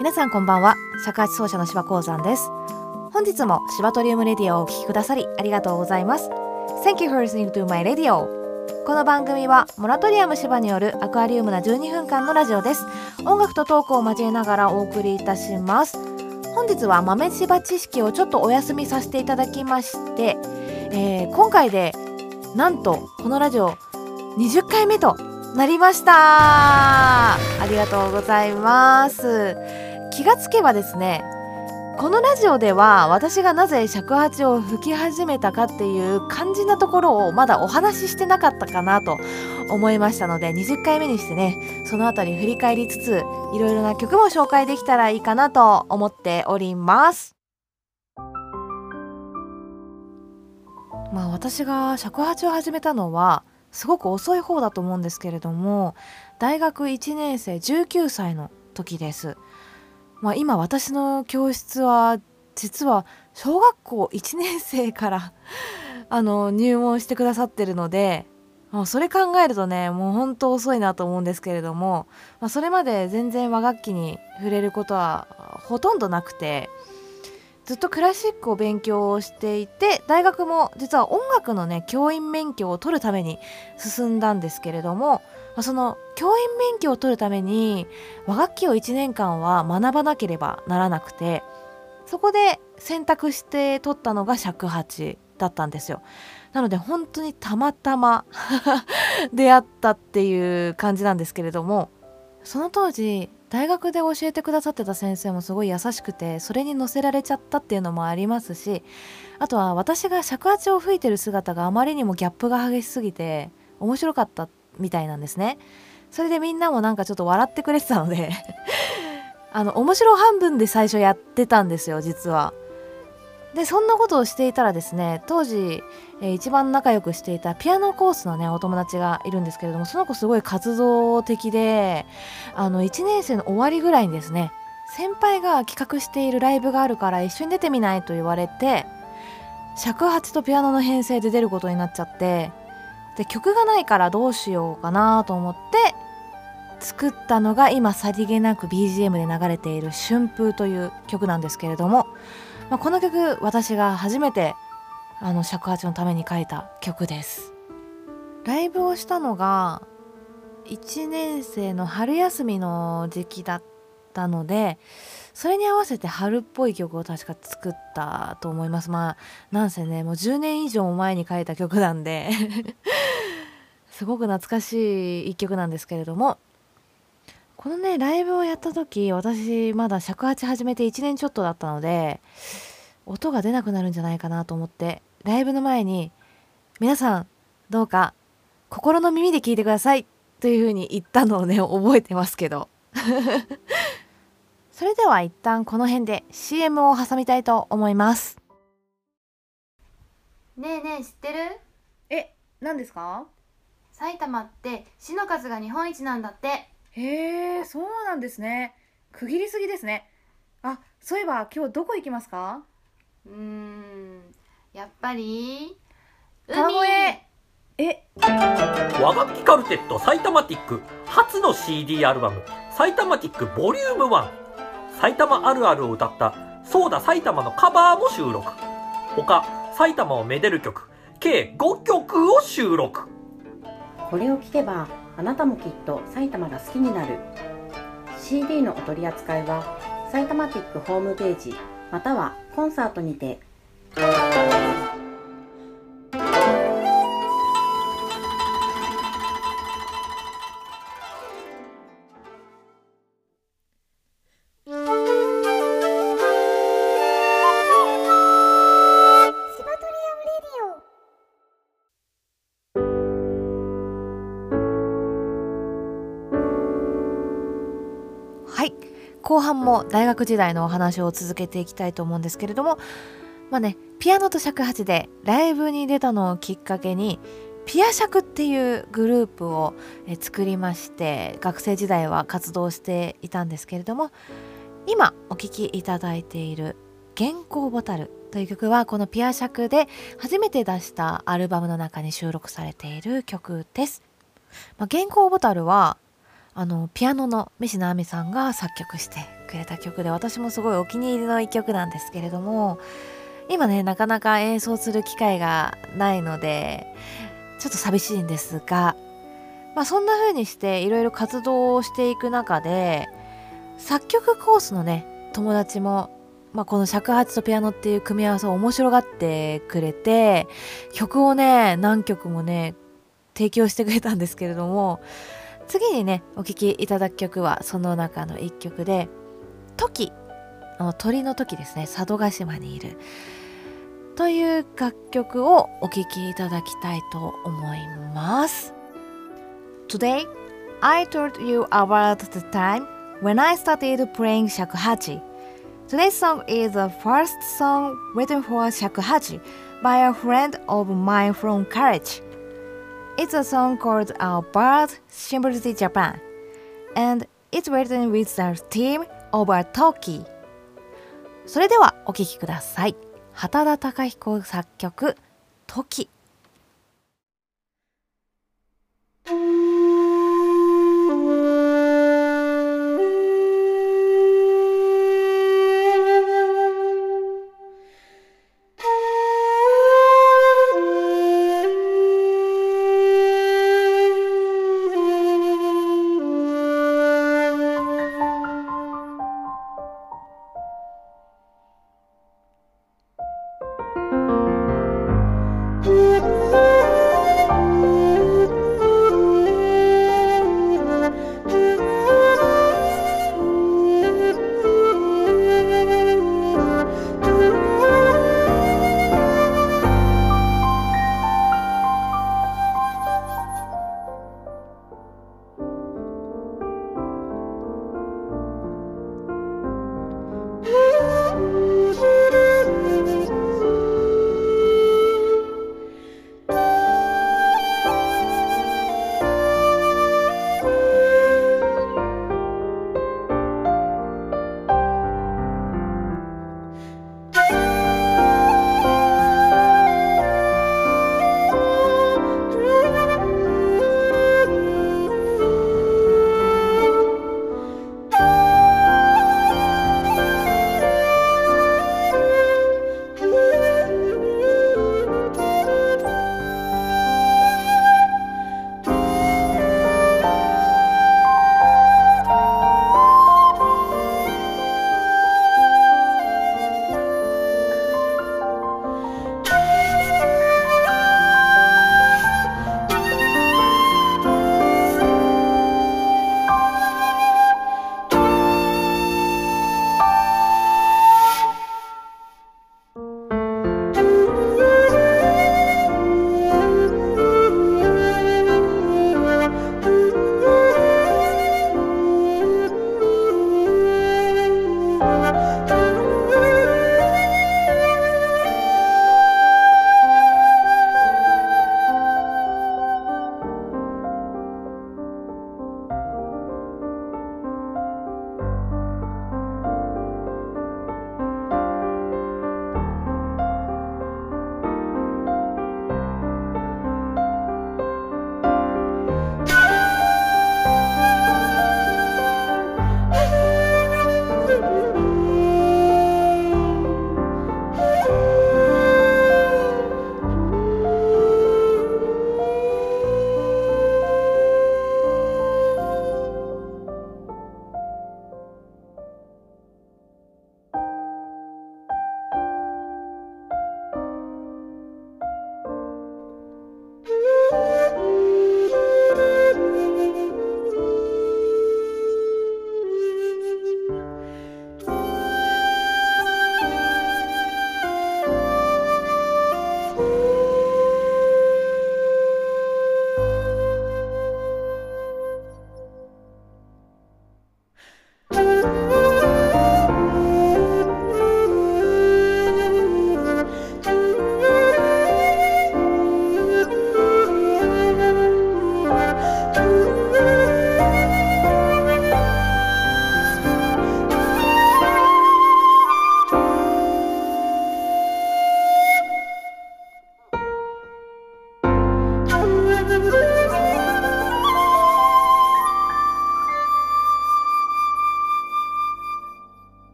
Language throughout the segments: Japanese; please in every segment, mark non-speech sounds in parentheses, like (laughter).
皆さんこんばんは。尺八奏者の芝鉱山です。本日も芝トリウムレディオをお聴きくださりありがとうございます。Thank you for listening to my radio. この番組はモラトリアム芝によるアクアリウムな12分間のラジオです。音楽とトークを交えながらお送りいたします。本日は豆柴知識をちょっとお休みさせていただきまして、えー、今回でなんとこのラジオ20回目となりました。ありがとうございます。気がつけばですねこのラジオでは私がなぜ尺八を吹き始めたかっていう肝心なところをまだお話ししてなかったかなと思いましたので20回目にしてねその辺り振り返りつついろいろな曲も紹介できたらいいかなと思っておりますまあ私が尺八を始めたのはすごく遅い方だと思うんですけれども大学1年生19歳の時です。まあ、今私の教室は実は小学校1年生から (laughs) あの入門してくださってるのでもうそれ考えるとねもうほんと遅いなと思うんですけれども、まあ、それまで全然和楽器に触れることはほとんどなくてずっとクラシックを勉強をしていて大学も実は音楽のね教員免許を取るために進んだんですけれどもその教員免許を取るために和楽器を1年間は学ばなければならなくてそこで選択して取ったのが尺八だったんですよ。なので本当にたまたま (laughs) 出会ったっていう感じなんですけれどもその当時大学で教えてくださってた先生もすごい優しくてそれに乗せられちゃったっていうのもありますしあとは私が尺八を吹いてる姿があまりにもギャップが激しすぎて面白かったみたいなんですね。それでみんなもなんかちょっと笑ってくれてたので (laughs) あの面白半分で最初やってたんですよ実は。でそんなことをしていたらですね当時、えー、一番仲良くしていたピアノコースのねお友達がいるんですけれどもその子すごい活動的であの1年生の終わりぐらいにですね先輩が企画しているライブがあるから一緒に出てみないと言われて尺八とピアノの編成で出ることになっちゃってで曲がないからどうしようかなと思って作ったのが今さりげなく BGM で流れている「春風」という曲なんですけれどもまあ、この曲私が初めてあの尺八のために書いた曲です。ライブをしたのが1年生の春休みの時期だったのでそれに合わせて春っぽい曲を確か作ったと思います。まあなんせねもう10年以上前に書いた曲なんで (laughs) すごく懐かしい一曲なんですけれどもこのねライブをやった時私まだ尺八始めて1年ちょっとだったので音が出なくなるんじゃないかなと思ってライブの前に皆さんどうか心の耳で聞いてくださいというふうに言ったのをね覚えてますけど。(laughs) それでは一旦この辺で CM を挟みたいと思います。ねえねえ知ってる？え何ですか？埼玉って市の数が日本一なんだってへえそうなんですね。区切りすぎですね。あそういえば今日どこ行きますか？うーんやっぱり海。え？和楽器カルテットサイタマティック。初の CD アルバム「サイタマティックボリューム1埼玉あるあるを歌った「そうだ埼玉」のカバーも収録。他埼玉をめでる曲計5曲を収録。これを聴けばあなたもきっと埼玉が好きになる。CD のお取り扱いは埼玉ティックホームページまたはコンサートにて。後半も大学時代のお話を続けていきたいと思うんですけれどもまあねピアノと尺八でライブに出たのをきっかけにピア尺っていうグループを作りまして学生時代は活動していたんですけれども今お聴きいただいている「原稿ボタル」という曲はこのピア尺で初めて出したアルバムの中に収録されている曲です。まあ、原稿ボタルはあのピアノの飯野亜美さんが作曲してくれた曲で私もすごいお気に入りの一曲なんですけれども今ねなかなか演奏する機会がないのでちょっと寂しいんですが、まあ、そんな風にしていろいろ活動をしていく中で作曲コースのね友達も、まあ、この尺八とピアノっていう組み合わせを面白がってくれて曲をね何曲もね提供してくれたんですけれども次にねお聴きいただく曲はその中の一曲で「トキ」鳥の時ですね佐渡島にいるという楽曲をお聴きいただきたいと思います Today I told you about the time when I started playing 尺八 Today's song is the first song written for shakuhachi by a friend of mine from college It's a song called Our Bird Symbolizes Japan, and it's written with the theme of a Toki. それではお聴きください。畑田孝彦作曲「時」。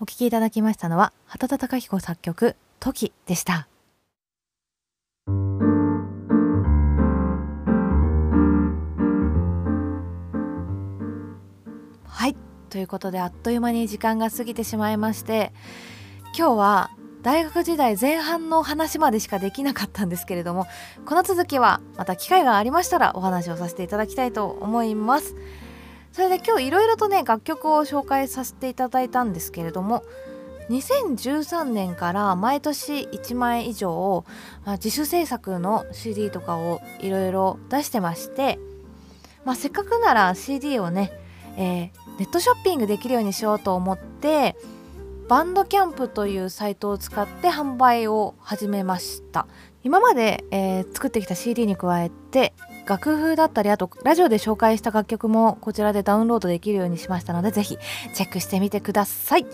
お聴きいただきましたのは畑田貴彦作曲「時」でした。はい。ということであっという間に時間が過ぎてしまいまして今日は大学時代前半の話までしかできなかったんですけれどもこの続きはまた機会がありましたらお話をさせていただきたいと思います。それで今日いろいろとね楽曲を紹介させていただいたんですけれども2013年から毎年1枚以上、まあ、自主制作の CD とかをいろいろ出してまして、まあ、せっかくなら CD をね、えー、ネットショッピングできるようにしようと思ってバンドキャンプというサイトを使って販売を始めました。今まで、えー、作ってきた CD に加えて楽譜だったりあとラジオで紹介した楽曲もこちらでダウンロードできるようにしましたのでぜひチェックしてみてください。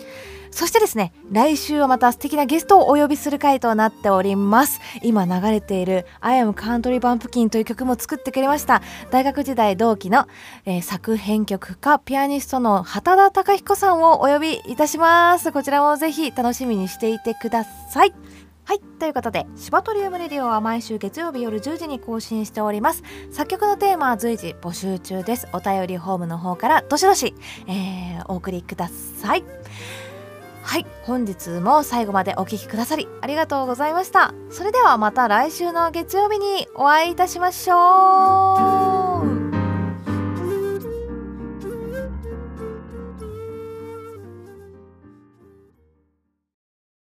そしてですね来週はまた素敵なゲストをお呼びする回となっております。今流れている「I am Country Bumpkin」という曲も作ってくれました。大学時代同期の、えー、作編曲家ピアニストの畑田貴彦さんをお呼びいたします。こちらもぜひ楽しみにしていてください。はいということでシバトリウムレディオは毎週月曜日夜10時に更新しております。作曲のテーマは随時募集中です。お便りフォームの方からどしどし、えー、お送りください。はい本日も最後までお聴きくださりありがとうございました。それではまた来週の月曜日にお会いいたしましょう。